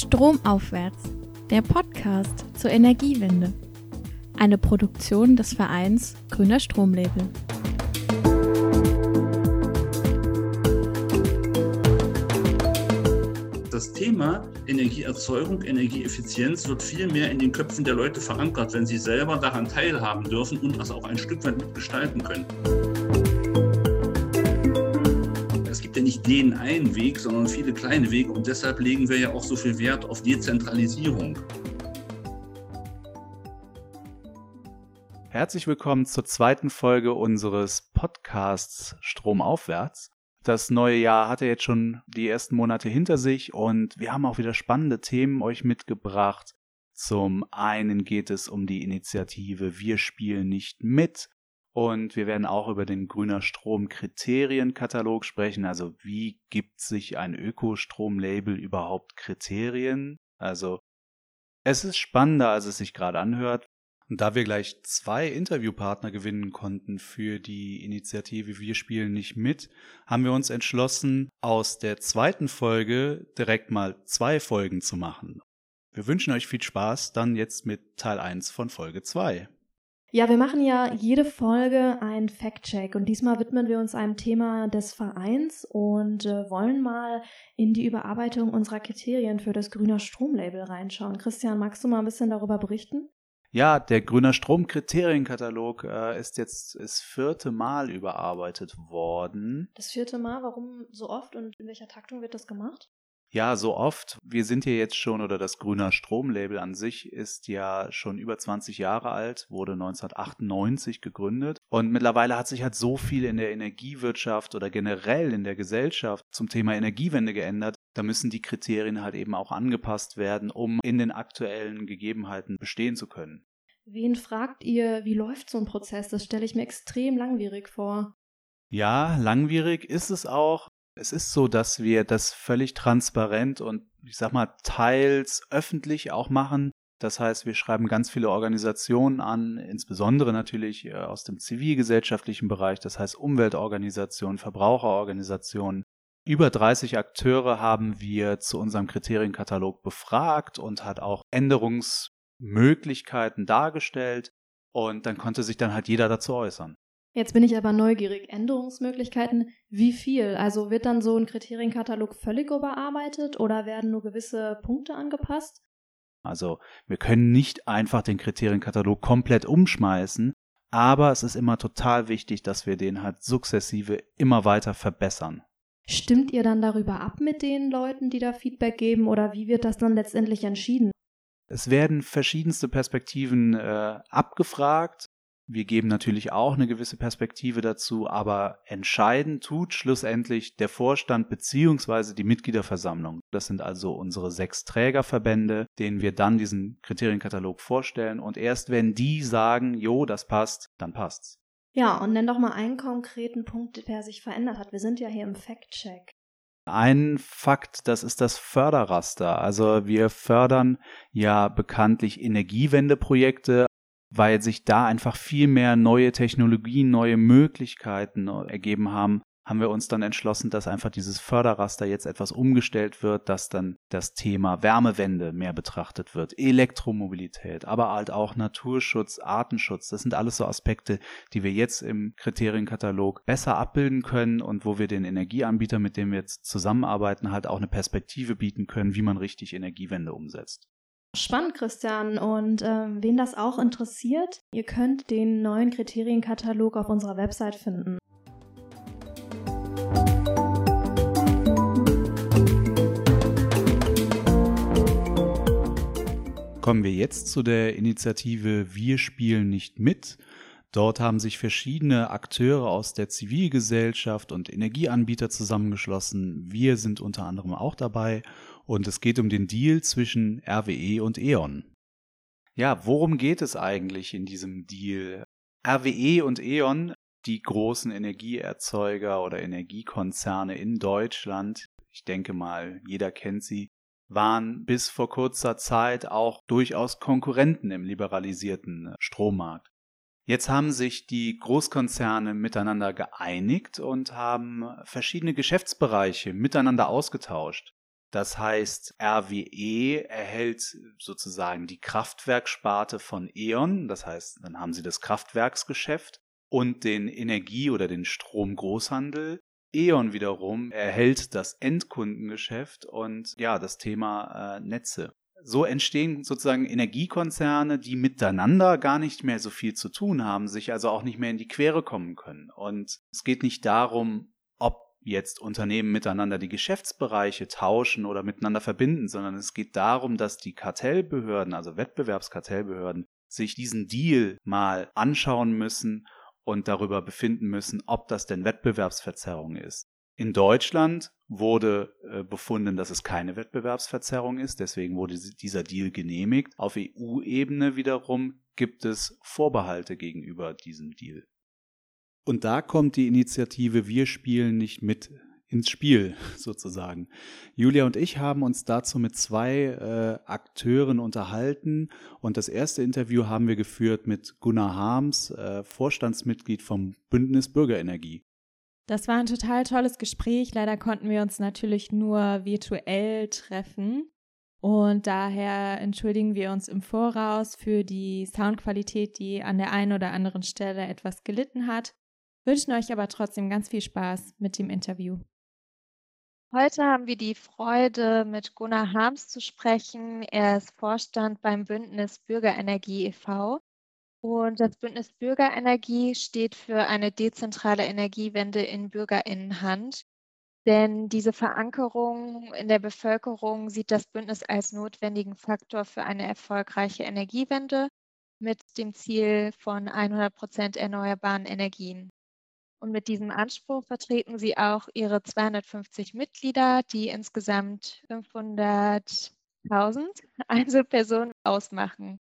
Stromaufwärts, der Podcast zur Energiewende. Eine Produktion des Vereins Grüner Stromlabel. Das Thema Energieerzeugung, Energieeffizienz wird viel mehr in den Köpfen der Leute verankert, wenn sie selber daran teilhaben dürfen und das auch ein Stück weit mitgestalten können. Ja nicht den einen Weg, sondern viele kleine Wege und deshalb legen wir ja auch so viel Wert auf Dezentralisierung. Herzlich willkommen zur zweiten Folge unseres Podcasts Stromaufwärts. Das neue Jahr hatte jetzt schon die ersten Monate hinter sich und wir haben auch wieder spannende Themen euch mitgebracht. Zum einen geht es um die Initiative Wir spielen nicht mit und wir werden auch über den Grüner Strom Kriterienkatalog sprechen. Also wie gibt sich ein Ökostrom-Label überhaupt Kriterien? Also es ist spannender, als es sich gerade anhört. Und da wir gleich zwei Interviewpartner gewinnen konnten für die Initiative Wir spielen nicht mit, haben wir uns entschlossen, aus der zweiten Folge direkt mal zwei Folgen zu machen. Wir wünschen euch viel Spaß dann jetzt mit Teil 1 von Folge 2. Ja, wir machen ja jede Folge einen Fact-Check und diesmal widmen wir uns einem Thema des Vereins und äh, wollen mal in die Überarbeitung unserer Kriterien für das Grüner Stromlabel reinschauen. Christian, magst du mal ein bisschen darüber berichten? Ja, der Grüner Strom-Kriterienkatalog äh, ist jetzt das vierte Mal überarbeitet worden. Das vierte Mal, warum so oft und in welcher Taktung wird das gemacht? Ja, so oft. Wir sind hier jetzt schon, oder das Grüner Stromlabel an sich ist ja schon über 20 Jahre alt, wurde 1998 gegründet. Und mittlerweile hat sich halt so viel in der Energiewirtschaft oder generell in der Gesellschaft zum Thema Energiewende geändert. Da müssen die Kriterien halt eben auch angepasst werden, um in den aktuellen Gegebenheiten bestehen zu können. Wen fragt ihr, wie läuft so ein Prozess? Das stelle ich mir extrem langwierig vor. Ja, langwierig ist es auch. Es ist so, dass wir das völlig transparent und ich sag mal teils öffentlich auch machen. Das heißt, wir schreiben ganz viele Organisationen an, insbesondere natürlich äh, aus dem zivilgesellschaftlichen Bereich, das heißt Umweltorganisationen, Verbraucherorganisationen. Über 30 Akteure haben wir zu unserem Kriterienkatalog befragt und hat auch Änderungsmöglichkeiten dargestellt und dann konnte sich dann halt jeder dazu äußern. Jetzt bin ich aber neugierig. Änderungsmöglichkeiten, wie viel? Also wird dann so ein Kriterienkatalog völlig überarbeitet oder werden nur gewisse Punkte angepasst? Also wir können nicht einfach den Kriterienkatalog komplett umschmeißen, aber es ist immer total wichtig, dass wir den halt sukzessive immer weiter verbessern. Stimmt ihr dann darüber ab mit den Leuten, die da Feedback geben oder wie wird das dann letztendlich entschieden? Es werden verschiedenste Perspektiven äh, abgefragt wir geben natürlich auch eine gewisse Perspektive dazu, aber entscheiden tut schlussendlich der Vorstand beziehungsweise die Mitgliederversammlung. Das sind also unsere sechs Trägerverbände, denen wir dann diesen Kriterienkatalog vorstellen und erst wenn die sagen, jo, das passt, dann passt's. Ja, und nenn doch mal einen konkreten Punkt, der sich verändert hat. Wir sind ja hier im Fact-Check. Ein Fakt, das ist das Förderraster. Also wir fördern ja bekanntlich Energiewendeprojekte, weil sich da einfach viel mehr neue Technologien, neue Möglichkeiten ergeben haben, haben wir uns dann entschlossen, dass einfach dieses Förderraster jetzt etwas umgestellt wird, dass dann das Thema Wärmewende mehr betrachtet wird, Elektromobilität, aber halt auch Naturschutz, Artenschutz. Das sind alles so Aspekte, die wir jetzt im Kriterienkatalog besser abbilden können und wo wir den Energieanbieter, mit dem wir jetzt zusammenarbeiten, halt auch eine Perspektive bieten können, wie man richtig Energiewende umsetzt. Spannend, Christian. Und äh, wen das auch interessiert, ihr könnt den neuen Kriterienkatalog auf unserer Website finden. Kommen wir jetzt zu der Initiative Wir spielen nicht mit. Dort haben sich verschiedene Akteure aus der Zivilgesellschaft und Energieanbieter zusammengeschlossen. Wir sind unter anderem auch dabei und es geht um den Deal zwischen RWE und E.ON. Ja, worum geht es eigentlich in diesem Deal? RWE und E.ON, die großen Energieerzeuger oder Energiekonzerne in Deutschland, ich denke mal, jeder kennt sie, waren bis vor kurzer Zeit auch durchaus Konkurrenten im liberalisierten Strommarkt. Jetzt haben sich die Großkonzerne miteinander geeinigt und haben verschiedene Geschäftsbereiche miteinander ausgetauscht. Das heißt, RWE erhält sozusagen die Kraftwerksparte von E.ON, das heißt, dann haben sie das Kraftwerksgeschäft und den Energie- oder den Stromgroßhandel. E.ON wiederum erhält das Endkundengeschäft und ja, das Thema äh, Netze. So entstehen sozusagen Energiekonzerne, die miteinander gar nicht mehr so viel zu tun haben, sich also auch nicht mehr in die Quere kommen können. Und es geht nicht darum, jetzt Unternehmen miteinander die Geschäftsbereiche tauschen oder miteinander verbinden, sondern es geht darum, dass die Kartellbehörden, also Wettbewerbskartellbehörden, sich diesen Deal mal anschauen müssen und darüber befinden müssen, ob das denn Wettbewerbsverzerrung ist. In Deutschland wurde äh, befunden, dass es keine Wettbewerbsverzerrung ist, deswegen wurde dieser Deal genehmigt. Auf EU-Ebene wiederum gibt es Vorbehalte gegenüber diesem Deal. Und da kommt die Initiative Wir spielen nicht mit ins Spiel sozusagen. Julia und ich haben uns dazu mit zwei äh, Akteuren unterhalten und das erste Interview haben wir geführt mit Gunnar Harms, äh, Vorstandsmitglied vom Bündnis Bürgerenergie. Das war ein total tolles Gespräch. Leider konnten wir uns natürlich nur virtuell treffen. Und daher entschuldigen wir uns im Voraus für die Soundqualität, die an der einen oder anderen Stelle etwas gelitten hat wünschen euch aber trotzdem ganz viel Spaß mit dem Interview. Heute haben wir die Freude, mit Gunnar Harms zu sprechen. Er ist Vorstand beim Bündnis Bürgerenergie e.V. Und das Bündnis Bürgerenergie steht für eine dezentrale Energiewende in Bürgerinnenhand. Denn diese Verankerung in der Bevölkerung sieht das Bündnis als notwendigen Faktor für eine erfolgreiche Energiewende mit dem Ziel von 100 Prozent erneuerbaren Energien. Und mit diesem Anspruch vertreten sie auch ihre 250 Mitglieder, die insgesamt 500.000 Einzelpersonen ausmachen.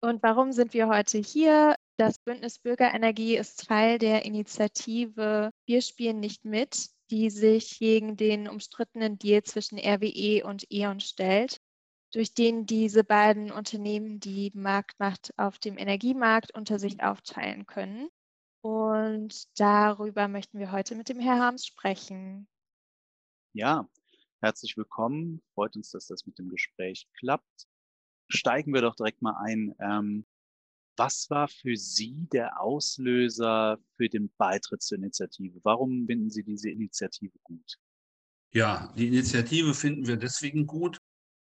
Und warum sind wir heute hier? Das Bündnis Bürgerenergie ist Teil der Initiative Wir spielen nicht mit, die sich gegen den umstrittenen Deal zwischen RWE und E.ON stellt, durch den diese beiden Unternehmen die Marktmacht auf dem Energiemarkt unter sich aufteilen können. Und darüber möchten wir heute mit dem Herrn Harms sprechen. Ja, herzlich willkommen. Freut uns, dass das mit dem Gespräch klappt. Steigen wir doch direkt mal ein. Ähm, was war für Sie der Auslöser für den Beitritt zur Initiative? Warum finden Sie diese Initiative gut? Ja, die Initiative finden wir deswegen gut,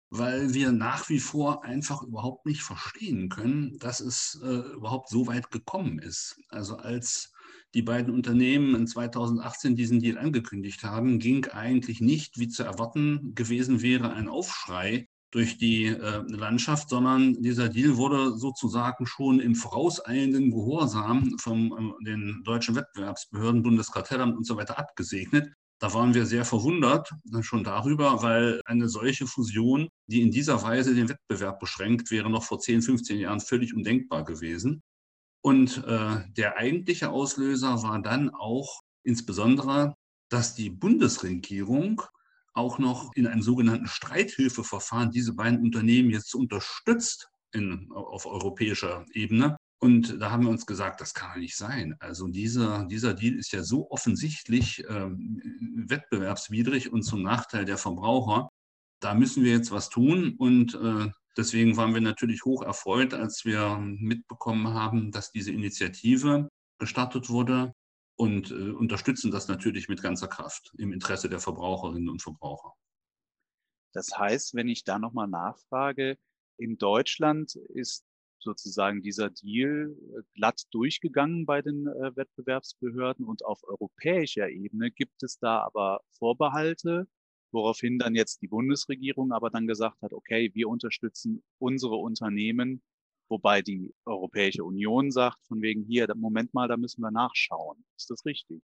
weil wir nach wie vor einfach überhaupt nicht verstehen können, dass es äh, überhaupt so weit gekommen ist. Also als die beiden Unternehmen in 2018 diesen Deal angekündigt haben, ging eigentlich nicht, wie zu erwarten gewesen wäre, ein Aufschrei durch die äh, Landschaft, sondern dieser Deal wurde sozusagen schon im vorauseilenden Gehorsam von äh, den deutschen Wettbewerbsbehörden, Bundeskartellamt und so weiter abgesegnet. Da waren wir sehr verwundert äh, schon darüber, weil eine solche Fusion, die in dieser Weise den Wettbewerb beschränkt, wäre noch vor 10, 15 Jahren völlig undenkbar gewesen. Und äh, der eigentliche Auslöser war dann auch insbesondere, dass die Bundesregierung auch noch in einem sogenannten Streithilfeverfahren diese beiden Unternehmen jetzt unterstützt in, auf europäischer Ebene. Und da haben wir uns gesagt, das kann nicht sein. Also dieser, dieser Deal ist ja so offensichtlich ähm, wettbewerbswidrig und zum Nachteil der Verbraucher. Da müssen wir jetzt was tun. Und äh, deswegen waren wir natürlich hoch erfreut, als wir mitbekommen haben, dass diese Initiative gestartet wurde und äh, unterstützen das natürlich mit ganzer Kraft im Interesse der Verbraucherinnen und Verbraucher. Das heißt, wenn ich da nochmal nachfrage, in Deutschland ist sozusagen dieser Deal äh, glatt durchgegangen bei den äh, Wettbewerbsbehörden und auf europäischer Ebene gibt es da aber Vorbehalte, woraufhin dann jetzt die Bundesregierung aber dann gesagt hat, okay, wir unterstützen unsere Unternehmen, wobei die Europäische Union sagt, von wegen hier, Moment mal, da müssen wir nachschauen. Ist das richtig?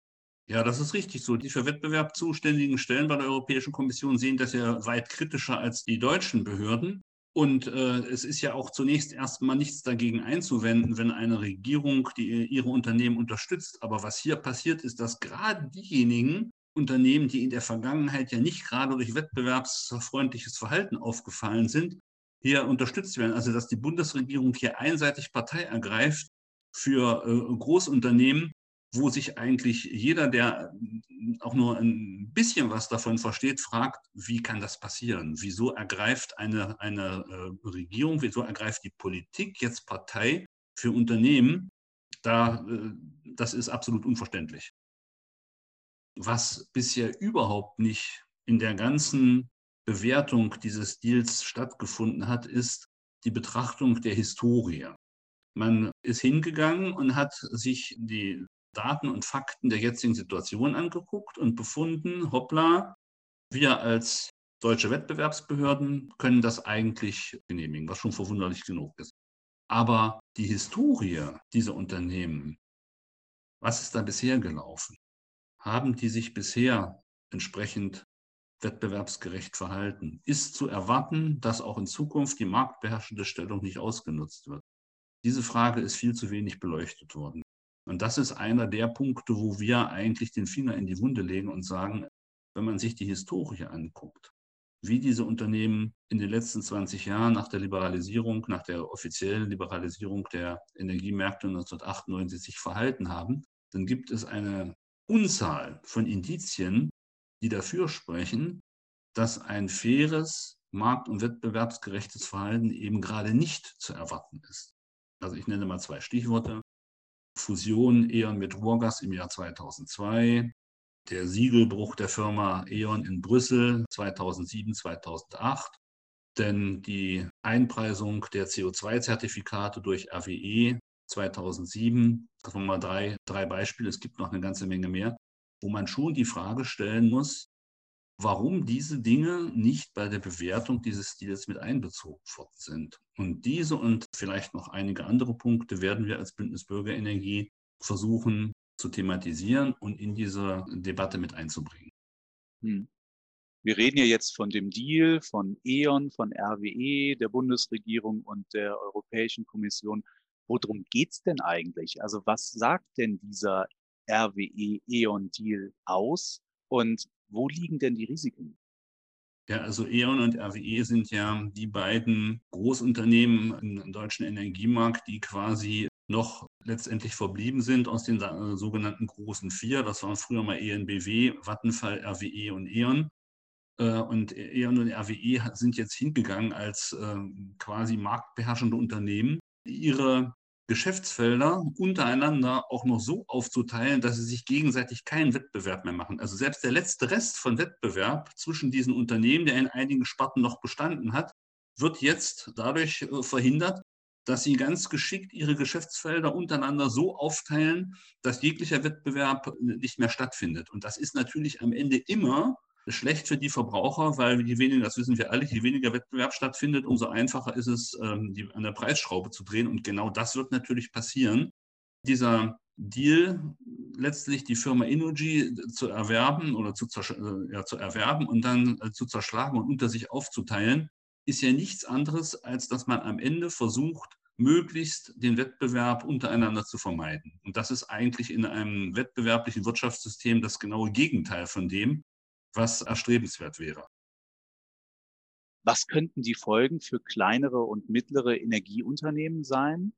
Ja, das ist richtig so. Die für Wettbewerb zuständigen Stellen bei der Europäischen Kommission sehen das ja weit kritischer als die deutschen Behörden. Und äh, es ist ja auch zunächst erstmal nichts dagegen einzuwenden, wenn eine Regierung die, ihre Unternehmen unterstützt. Aber was hier passiert, ist, dass gerade diejenigen Unternehmen, die in der Vergangenheit ja nicht gerade durch wettbewerbsfreundliches Verhalten aufgefallen sind, hier unterstützt werden. Also dass die Bundesregierung hier einseitig Partei ergreift für äh, Großunternehmen, wo sich eigentlich jeder, der auch nur ein bisschen was davon versteht, fragt, wie kann das passieren? Wieso ergreift eine, eine äh, Regierung, wieso ergreift die Politik jetzt Partei für Unternehmen? Da, äh, das ist absolut unverständlich. Was bisher überhaupt nicht in der ganzen Bewertung dieses Deals stattgefunden hat, ist die Betrachtung der Historie. Man ist hingegangen und hat sich die Daten und Fakten der jetzigen Situation angeguckt und befunden, hoppla, wir als deutsche Wettbewerbsbehörden können das eigentlich genehmigen, was schon verwunderlich genug ist. Aber die Historie dieser Unternehmen, was ist da bisher gelaufen? Haben die sich bisher entsprechend wettbewerbsgerecht verhalten? Ist zu erwarten, dass auch in Zukunft die marktbeherrschende Stellung nicht ausgenutzt wird? Diese Frage ist viel zu wenig beleuchtet worden. Und das ist einer der Punkte, wo wir eigentlich den Finger in die Wunde legen und sagen, wenn man sich die Historie anguckt, wie diese Unternehmen in den letzten 20 Jahren nach der Liberalisierung, nach der offiziellen Liberalisierung der Energiemärkte 1998 sich verhalten haben, dann gibt es eine Unzahl von Indizien, die dafür sprechen, dass ein faires, markt- und wettbewerbsgerechtes Verhalten eben gerade nicht zu erwarten ist. Also ich nenne mal zwei Stichworte. Fusion E.ON mit Ruhrgas im Jahr 2002, der Siegelbruch der Firma E.ON in Brüssel 2007, 2008, denn die Einpreisung der CO2-Zertifikate durch RWE 2007, das waren mal drei, drei Beispiele, es gibt noch eine ganze Menge mehr, wo man schon die Frage stellen muss, warum diese Dinge nicht bei der Bewertung dieses Stils mit einbezogen worden sind. Und diese und vielleicht noch einige andere Punkte werden wir als Bündnis Bürgerenergie versuchen zu thematisieren und in diese Debatte mit einzubringen. Hm. Wir reden ja jetzt von dem Deal von E.ON, von RWE, der Bundesregierung und der Europäischen Kommission. Worum geht es denn eigentlich? Also was sagt denn dieser RWE-E.ON-Deal aus? Und wo liegen denn die Risiken? Ja, also E.ON und RWE sind ja die beiden Großunternehmen im deutschen Energiemarkt, die quasi noch letztendlich verblieben sind aus den äh, sogenannten großen vier. Das waren früher mal ENBW, Vattenfall, RWE und E.ON. Äh, und E.ON und RWE sind jetzt hingegangen als ähm, quasi marktbeherrschende Unternehmen, ihre Geschäftsfelder untereinander auch noch so aufzuteilen, dass sie sich gegenseitig keinen Wettbewerb mehr machen. Also selbst der letzte Rest von Wettbewerb zwischen diesen Unternehmen, der in einigen Sparten noch bestanden hat, wird jetzt dadurch äh, verhindert, dass sie ganz geschickt ihre Geschäftsfelder untereinander so aufteilen, dass jeglicher Wettbewerb nicht mehr stattfindet. Und das ist natürlich am Ende immer schlecht für die Verbraucher, weil je weniger, das wissen wir alle, je weniger Wettbewerb stattfindet, umso einfacher ist es, ähm, die, an der Preisschraube zu drehen. Und genau das wird natürlich passieren. Dieser Deal, letztlich die Firma Energy zu erwerben oder zu, äh, ja, zu erwerben und dann äh, zu zerschlagen und unter sich aufzuteilen, ist ja nichts anderes, als dass man am Ende versucht, möglichst den Wettbewerb untereinander zu vermeiden. Und das ist eigentlich in einem wettbewerblichen Wirtschaftssystem das genaue Gegenteil von dem, was erstrebenswert wäre. Was könnten die Folgen für kleinere und mittlere Energieunternehmen sein?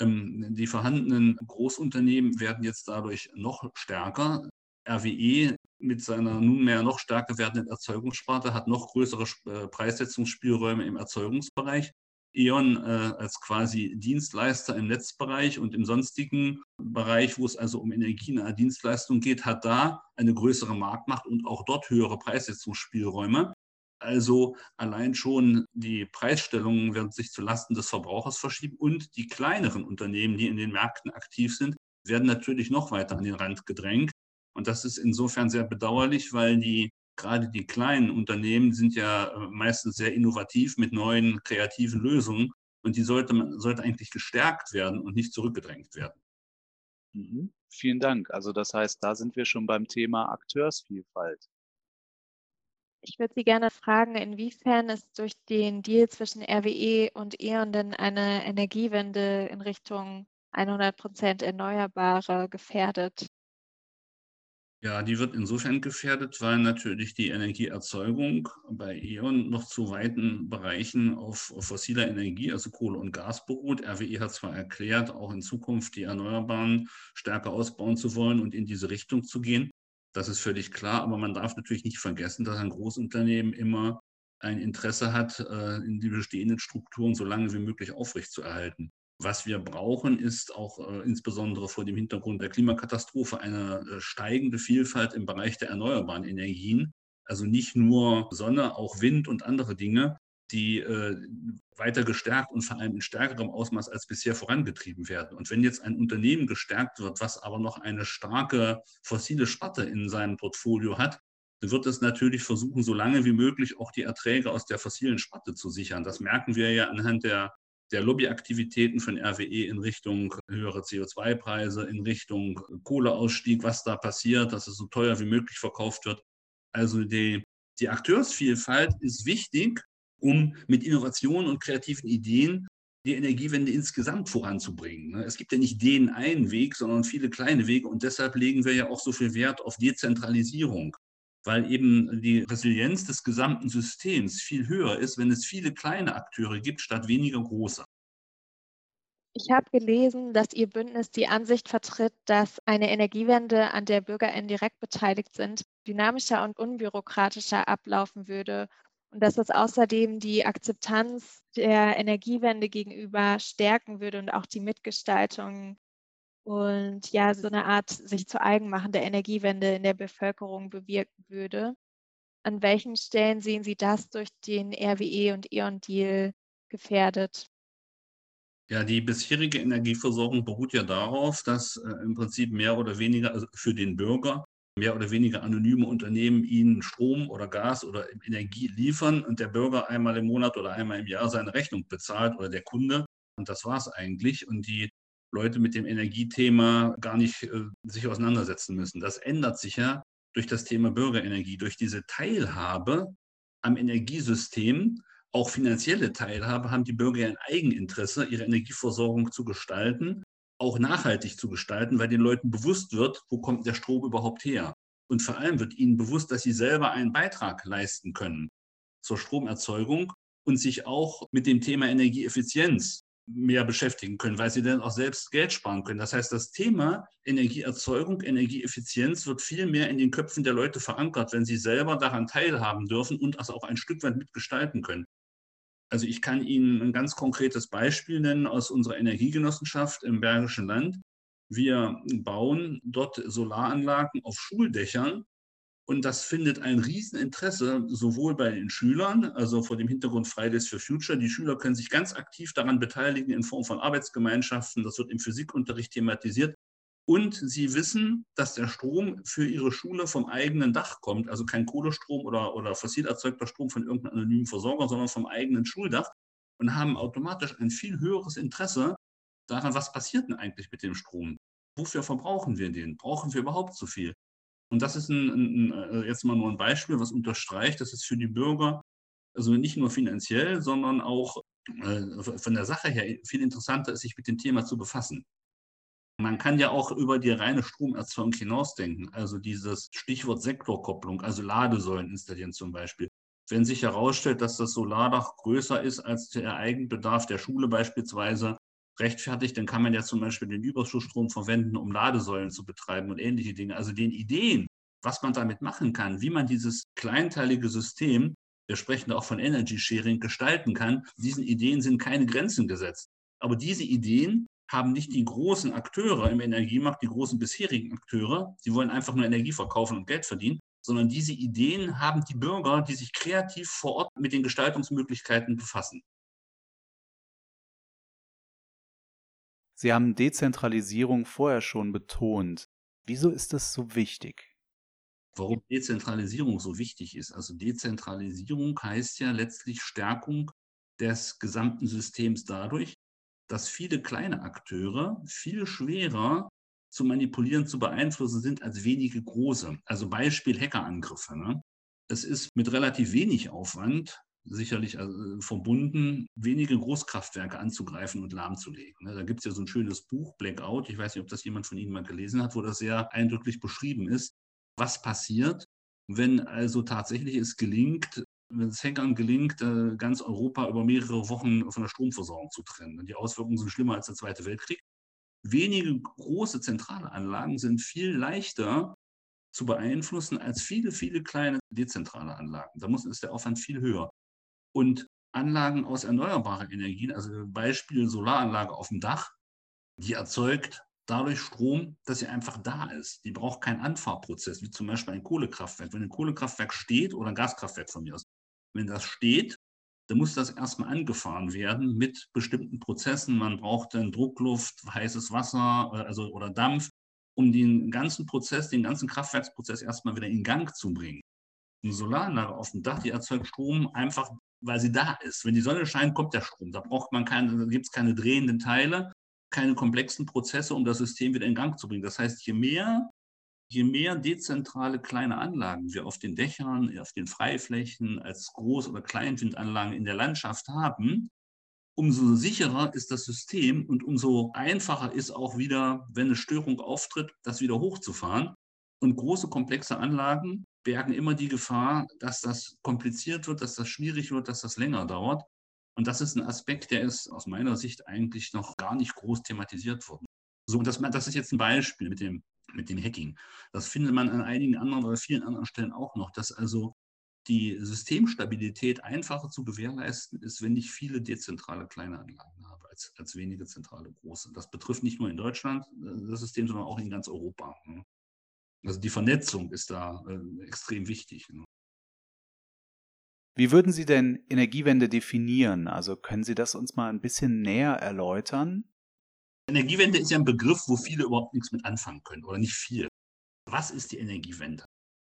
Ähm, die vorhandenen Großunternehmen werden jetzt dadurch noch stärker. RWE mit seiner nunmehr noch stärker werdenden Erzeugungssparte hat noch größere äh, Preissetzungsspielräume im Erzeugungsbereich. E.ON äh, als quasi Dienstleister im Netzbereich und im sonstigen Bereich, wo es also um energienahe Dienstleistungen geht, hat da eine größere Marktmacht und auch dort höhere Preissetzungsspielräume. Also allein schon die Preisstellungen werden sich zulasten des Verbrauchers verschieben und die kleineren Unternehmen, die in den Märkten aktiv sind, werden natürlich noch weiter an den Rand gedrängt. Und das ist insofern sehr bedauerlich, weil die gerade die kleinen Unternehmen sind ja äh, meistens sehr innovativ mit neuen kreativen Lösungen und die sollte, man, sollte eigentlich gestärkt werden und nicht zurückgedrängt werden. Mhm. Vielen Dank. Also das heißt, da sind wir schon beim Thema Akteursvielfalt. Ich würde Sie gerne fragen, inwiefern ist durch den Deal zwischen RWE und E.ON denn eine Energiewende in Richtung 100 Prozent Erneuerbare gefährdet? Ja, die wird insofern gefährdet, weil natürlich die Energieerzeugung bei E.ON noch zu weiten Bereichen auf, auf fossiler Energie, also Kohle und Gas beruht. RWE hat zwar erklärt, auch in Zukunft die Erneuerbaren stärker ausbauen zu wollen und in diese Richtung zu gehen. Das ist völlig klar, aber man darf natürlich nicht vergessen, dass ein Großunternehmen immer ein Interesse hat, äh, die bestehenden Strukturen so lange wie möglich aufrechtzuerhalten. Was wir brauchen, ist auch äh, insbesondere vor dem Hintergrund der Klimakatastrophe eine äh, steigende Vielfalt im Bereich der erneuerbaren Energien. Also nicht nur Sonne, auch Wind und andere Dinge, die äh, weiter gestärkt und vor allem in stärkerem Ausmaß als bisher vorangetrieben werden. Und wenn jetzt ein Unternehmen gestärkt wird, was aber noch eine starke fossile Sparte in seinem Portfolio hat, dann wird es natürlich versuchen, so lange wie möglich auch die Erträge aus der fossilen Sparte zu sichern. Das merken wir ja anhand der der Lobbyaktivitäten von RWE in Richtung höhere CO2-Preise, in Richtung Kohleausstieg, was da passiert, dass es so teuer wie möglich verkauft wird. Also die, die Akteursvielfalt ist wichtig, um mit Innovationen und kreativen Ideen die Energiewende insgesamt voranzubringen. Es gibt ja nicht den einen Weg, sondern viele kleine Wege und deshalb legen wir ja auch so viel Wert auf Dezentralisierung weil eben die Resilienz des gesamten Systems viel höher ist, wenn es viele kleine Akteure gibt, statt weniger große. Ich habe gelesen, dass Ihr Bündnis die Ansicht vertritt, dass eine Energiewende, an der BürgerInnen direkt beteiligt sind, dynamischer und unbürokratischer ablaufen würde und dass es außerdem die Akzeptanz der Energiewende gegenüber stärken würde und auch die Mitgestaltung und ja, so eine Art sich zu eigen machen der Energiewende in der Bevölkerung bewirken würde. An welchen Stellen sehen Sie das durch den RWE und E.ON-Deal gefährdet? Ja, die bisherige Energieversorgung beruht ja darauf, dass äh, im Prinzip mehr oder weniger also für den Bürger mehr oder weniger anonyme Unternehmen ihnen Strom oder Gas oder Energie liefern und der Bürger einmal im Monat oder einmal im Jahr seine Rechnung bezahlt oder der Kunde. Und das war es eigentlich. Und die Leute mit dem Energiethema gar nicht äh, sich auseinandersetzen müssen. Das ändert sich ja durch das Thema Bürgerenergie, durch diese Teilhabe am Energiesystem, auch finanzielle Teilhabe, haben die Bürger ein Eigeninteresse, ihre Energieversorgung zu gestalten, auch nachhaltig zu gestalten, weil den Leuten bewusst wird, wo kommt der Strom überhaupt her. Und vor allem wird ihnen bewusst, dass sie selber einen Beitrag leisten können zur Stromerzeugung und sich auch mit dem Thema Energieeffizienz mehr beschäftigen können, weil sie dann auch selbst Geld sparen können. Das heißt, das Thema Energieerzeugung, Energieeffizienz wird viel mehr in den Köpfen der Leute verankert, wenn sie selber daran teilhaben dürfen und das auch ein Stück weit mitgestalten können. Also ich kann Ihnen ein ganz konkretes Beispiel nennen aus unserer Energiegenossenschaft im Bergischen Land. Wir bauen dort Solaranlagen auf Schuldächern und das findet ein Rieseninteresse sowohl bei den Schülern, also vor dem Hintergrund Fridays for Future. Die Schüler können sich ganz aktiv daran beteiligen in Form von Arbeitsgemeinschaften. Das wird im Physikunterricht thematisiert. Und sie wissen, dass der Strom für ihre Schule vom eigenen Dach kommt, also kein Kohlestrom oder, oder fossil erzeugter Strom von irgendeinem anonymen Versorger, sondern vom eigenen Schuldach und haben automatisch ein viel höheres Interesse daran, was passiert denn eigentlich mit dem Strom? Wofür verbrauchen wir den? Brauchen wir überhaupt so viel? Und das ist ein, ein, äh, jetzt mal nur ein Beispiel, was unterstreicht, dass es für die Bürger, also nicht nur finanziell, sondern auch äh, von der Sache her viel interessanter ist, sich mit dem Thema zu befassen. Man kann ja auch über die reine Stromerzeugung hinausdenken. Also dieses Stichwort Sektorkopplung, also Ladesäulen installieren zum Beispiel. Wenn sich herausstellt, dass das Solardach größer ist als der Eigenbedarf der Schule beispielsweise, rechtfertigt, dann kann man ja zum Beispiel den Überschussstrom verwenden, um Ladesäulen zu betreiben und ähnliche Dinge. Also den Ideen, was man damit machen kann, wie man dieses kleinteilige System, wir sprechen auch von Energy Sharing, gestalten kann, diesen Ideen sind keine Grenzen gesetzt. Aber diese Ideen haben nicht die großen Akteure im Energiemarkt, die großen bisherigen Akteure, die wollen einfach nur Energie verkaufen und Geld verdienen, sondern diese Ideen haben die Bürger, die sich kreativ vor Ort mit den Gestaltungsmöglichkeiten befassen. Sie haben Dezentralisierung vorher schon betont. Wieso ist das so wichtig? Warum Dezentralisierung so wichtig ist. Also Dezentralisierung heißt ja letztlich Stärkung des gesamten Systems dadurch, dass viele kleine Akteure viel schwerer zu manipulieren, zu beeinflussen sind als wenige große. Also Beispiel Hackerangriffe. Ne? Es ist mit relativ wenig Aufwand sicherlich also verbunden, wenige Großkraftwerke anzugreifen und lahmzulegen. Ne? Da gibt es ja so ein schönes Buch, Blackout, ich weiß nicht, ob das jemand von Ihnen mal gelesen hat, wo das sehr eindrücklich beschrieben ist, was passiert, wenn also tatsächlich es gelingt, wenn es Hackern gelingt, äh, ganz Europa über mehrere Wochen von der Stromversorgung zu trennen. Die Auswirkungen sind schlimmer als der Zweite Weltkrieg. Wenige große zentrale Anlagen sind viel leichter zu beeinflussen als viele, viele kleine dezentrale Anlagen. Da muss, ist der Aufwand viel höher. Und Anlagen aus erneuerbaren Energien, also Beispiel Solaranlage auf dem Dach, die erzeugt dadurch Strom, dass sie einfach da ist. Die braucht keinen Anfahrprozess, wie zum Beispiel ein Kohlekraftwerk. Wenn ein Kohlekraftwerk steht oder ein Gaskraftwerk von mir aus, wenn das steht, dann muss das erstmal angefahren werden mit bestimmten Prozessen. Man braucht dann Druckluft, heißes Wasser äh, also, oder Dampf, um den ganzen Prozess, den ganzen Kraftwerksprozess erstmal wieder in Gang zu bringen. Eine Solaranlage auf dem Dach, die erzeugt Strom einfach, weil sie da ist. Wenn die Sonne scheint, kommt der Strom. Da braucht man keine, da gibt es keine drehenden Teile, keine komplexen Prozesse, um das System wieder in Gang zu bringen. Das heißt, je mehr, je mehr dezentrale kleine Anlagen wir auf den Dächern, auf den Freiflächen als Groß- oder Kleinwindanlagen in der Landschaft haben, umso sicherer ist das System und umso einfacher ist auch wieder, wenn eine Störung auftritt, das wieder hochzufahren. Und große, komplexe Anlagen bergen immer die Gefahr, dass das kompliziert wird, dass das schwierig wird, dass das länger dauert. Und das ist ein Aspekt, der ist aus meiner Sicht eigentlich noch gar nicht groß thematisiert worden. So, das, das ist jetzt ein Beispiel mit dem, mit dem Hacking. Das findet man an einigen anderen oder vielen anderen Stellen auch noch, dass also die Systemstabilität einfacher zu gewährleisten ist, wenn ich viele dezentrale kleine Anlagen habe, als, als wenige zentrale große. Das betrifft nicht nur in Deutschland äh, das System, sondern auch in ganz Europa. Also die Vernetzung ist da äh, extrem wichtig. Ne? Wie würden Sie denn Energiewende definieren? Also können Sie das uns mal ein bisschen näher erläutern? Energiewende ist ja ein Begriff, wo viele überhaupt nichts mit anfangen können oder nicht viel. Was ist die Energiewende?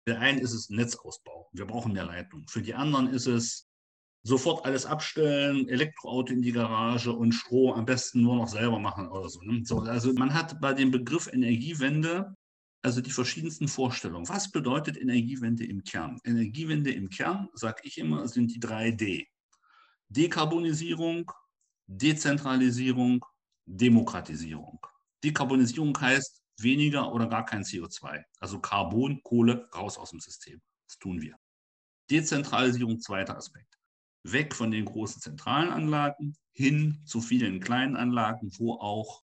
Für einen ist es Netzausbau. Wir brauchen mehr Leitung. Für die anderen ist es sofort alles abstellen, Elektroauto in die Garage und Strom am besten nur noch selber machen oder so. Ne? so also man hat bei dem Begriff Energiewende also die verschiedensten Vorstellungen. Was bedeutet Energiewende im Kern? Energiewende im Kern, sage ich immer, sind die drei D. Dekarbonisierung, Dezentralisierung, Demokratisierung. Dekarbonisierung heißt weniger oder gar kein CO2. Also Carbon, Kohle, raus aus dem System. Das tun wir. Dezentralisierung, zweiter Aspekt. Weg von den großen zentralen Anlagen hin zu vielen kleinen Anlagen, wo auch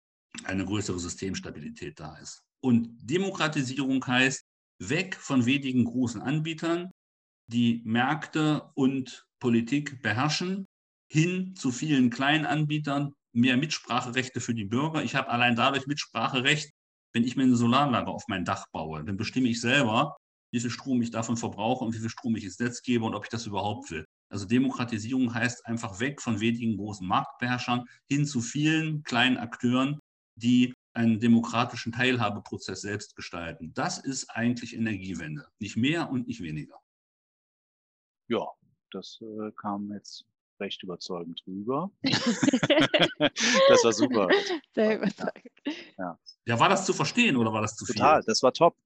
eine größere Systemstabilität da ist. Und Demokratisierung heißt weg von wenigen großen Anbietern, die Märkte und Politik beherrschen, hin zu vielen kleinen Anbietern, mehr Mitspracherechte für die Bürger. Ich habe allein dadurch Mitspracherecht, wenn ich mir eine Solaranlage auf mein Dach baue. Dann bestimme ich selber, wie viel Strom ich davon verbrauche und wie viel Strom ich ins Netz gebe und ob ich das überhaupt will. Also Demokratisierung heißt einfach weg von wenigen großen Marktbeherrschern hin zu vielen kleinen Akteuren, die einen demokratischen Teilhabeprozess selbst gestalten. Das ist eigentlich Energiewende. Nicht mehr und nicht weniger. Ja, das äh, kam jetzt recht überzeugend rüber. das war super. Sehr überzeugend. Ja. ja, war das zu verstehen oder war das zu Total, viel? Total, das war top.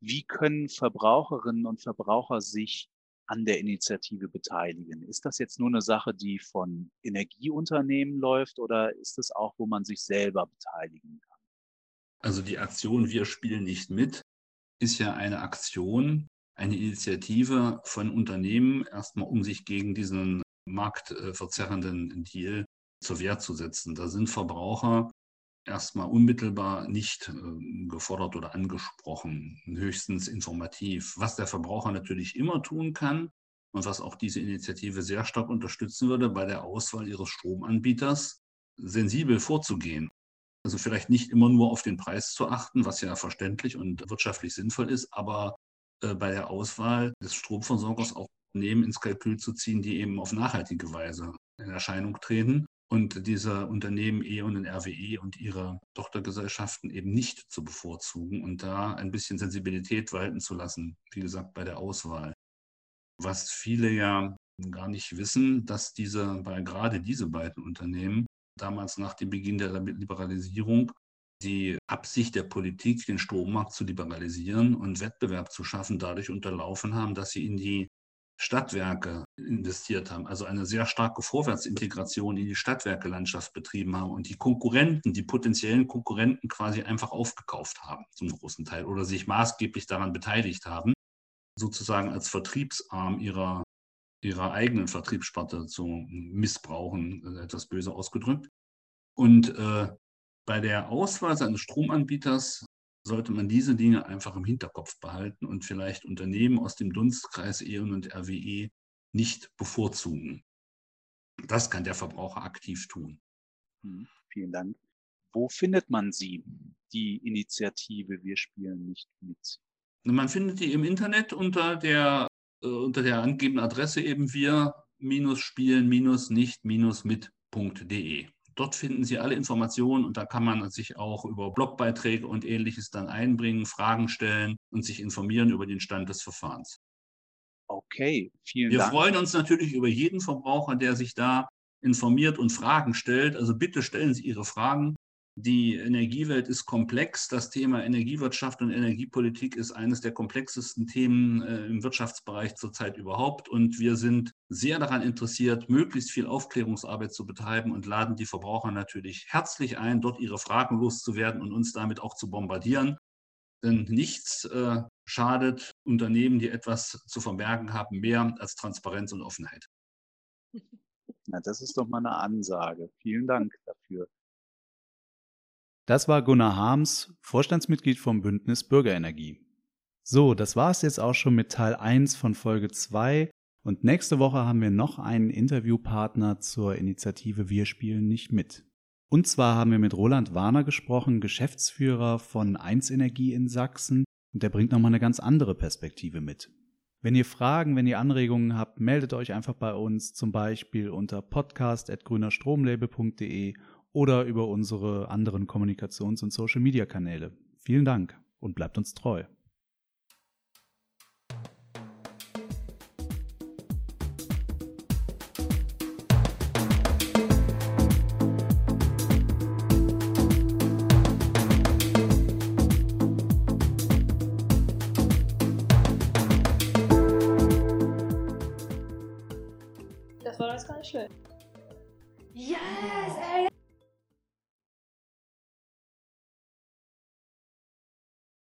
Wie können Verbraucherinnen und Verbraucher sich an der Initiative beteiligen? Ist das jetzt nur eine Sache, die von Energieunternehmen läuft oder ist es auch, wo man sich selber beteiligen kann? Also die Aktion Wir spielen nicht mit ist ja eine Aktion, eine Initiative von Unternehmen, erstmal um sich gegen diesen marktverzerrenden Deal zur Wehr zu setzen. Da sind Verbraucher erstmal unmittelbar nicht äh, gefordert oder angesprochen, höchstens informativ. Was der Verbraucher natürlich immer tun kann und was auch diese Initiative sehr stark unterstützen würde, bei der Auswahl ihres Stromanbieters sensibel vorzugehen. Also vielleicht nicht immer nur auf den Preis zu achten, was ja verständlich und wirtschaftlich sinnvoll ist, aber äh, bei der Auswahl des Stromversorgers auch Unternehmen ins Kalkül zu ziehen, die eben auf nachhaltige Weise in Erscheinung treten und diese Unternehmen E.ON und RWE und ihre Tochtergesellschaften eben nicht zu bevorzugen und da ein bisschen Sensibilität walten zu lassen, wie gesagt, bei der Auswahl. Was viele ja gar nicht wissen, dass diese, bei gerade diese beiden Unternehmen damals nach dem Beginn der Liberalisierung die Absicht der Politik, den Strommarkt zu liberalisieren und Wettbewerb zu schaffen, dadurch unterlaufen haben, dass sie in die Stadtwerke investiert haben, also eine sehr starke Vorwärtsintegration in die Stadtwerkelandschaft betrieben haben und die Konkurrenten, die potenziellen Konkurrenten quasi einfach aufgekauft haben zum großen Teil oder sich maßgeblich daran beteiligt haben, sozusagen als Vertriebsarm ihrer, ihrer eigenen Vertriebssparte zu missbrauchen, äh, etwas böse ausgedrückt. Und äh, bei der Auswahl seines Stromanbieters sollte man diese Dinge einfach im Hinterkopf behalten und vielleicht Unternehmen aus dem Dunstkreis E.ON und RWE nicht bevorzugen. Das kann der Verbraucher aktiv tun. Hm, vielen Dank. Wo findet man sie, die Initiative Wir spielen nicht mit? Man findet die im Internet unter der, äh, unter der angegebenen Adresse eben wir-spielen-nicht-mit.de. Dort finden Sie alle Informationen und da kann man sich auch über Blogbeiträge und ähnliches dann einbringen, Fragen stellen und sich informieren über den Stand des Verfahrens. Okay, vielen Wir Dank. freuen uns natürlich über jeden Verbraucher, der sich da informiert und Fragen stellt. Also bitte stellen Sie Ihre Fragen die Energiewelt ist komplex. Das Thema Energiewirtschaft und Energiepolitik ist eines der komplexesten Themen äh, im Wirtschaftsbereich zurzeit überhaupt. Und wir sind sehr daran interessiert, möglichst viel Aufklärungsarbeit zu betreiben und laden die Verbraucher natürlich herzlich ein, dort ihre Fragen loszuwerden und uns damit auch zu bombardieren. Denn nichts äh, schadet Unternehmen, die etwas zu verbergen haben, mehr als Transparenz und Offenheit. Na, das ist doch mal eine Ansage. Vielen Dank dafür. Das war Gunnar Harms, Vorstandsmitglied vom Bündnis Bürgerenergie. So, das war es jetzt auch schon mit Teil 1 von Folge 2 und nächste Woche haben wir noch einen Interviewpartner zur Initiative Wir spielen nicht mit. Und zwar haben wir mit Roland Warner gesprochen, Geschäftsführer von 1 Energie in Sachsen und der bringt nochmal eine ganz andere Perspektive mit. Wenn ihr Fragen, wenn ihr Anregungen habt, meldet euch einfach bei uns, zum Beispiel unter podcast.grünerstromlabel.de oder über unsere anderen Kommunikations- und Social-Media-Kanäle. Vielen Dank und bleibt uns treu.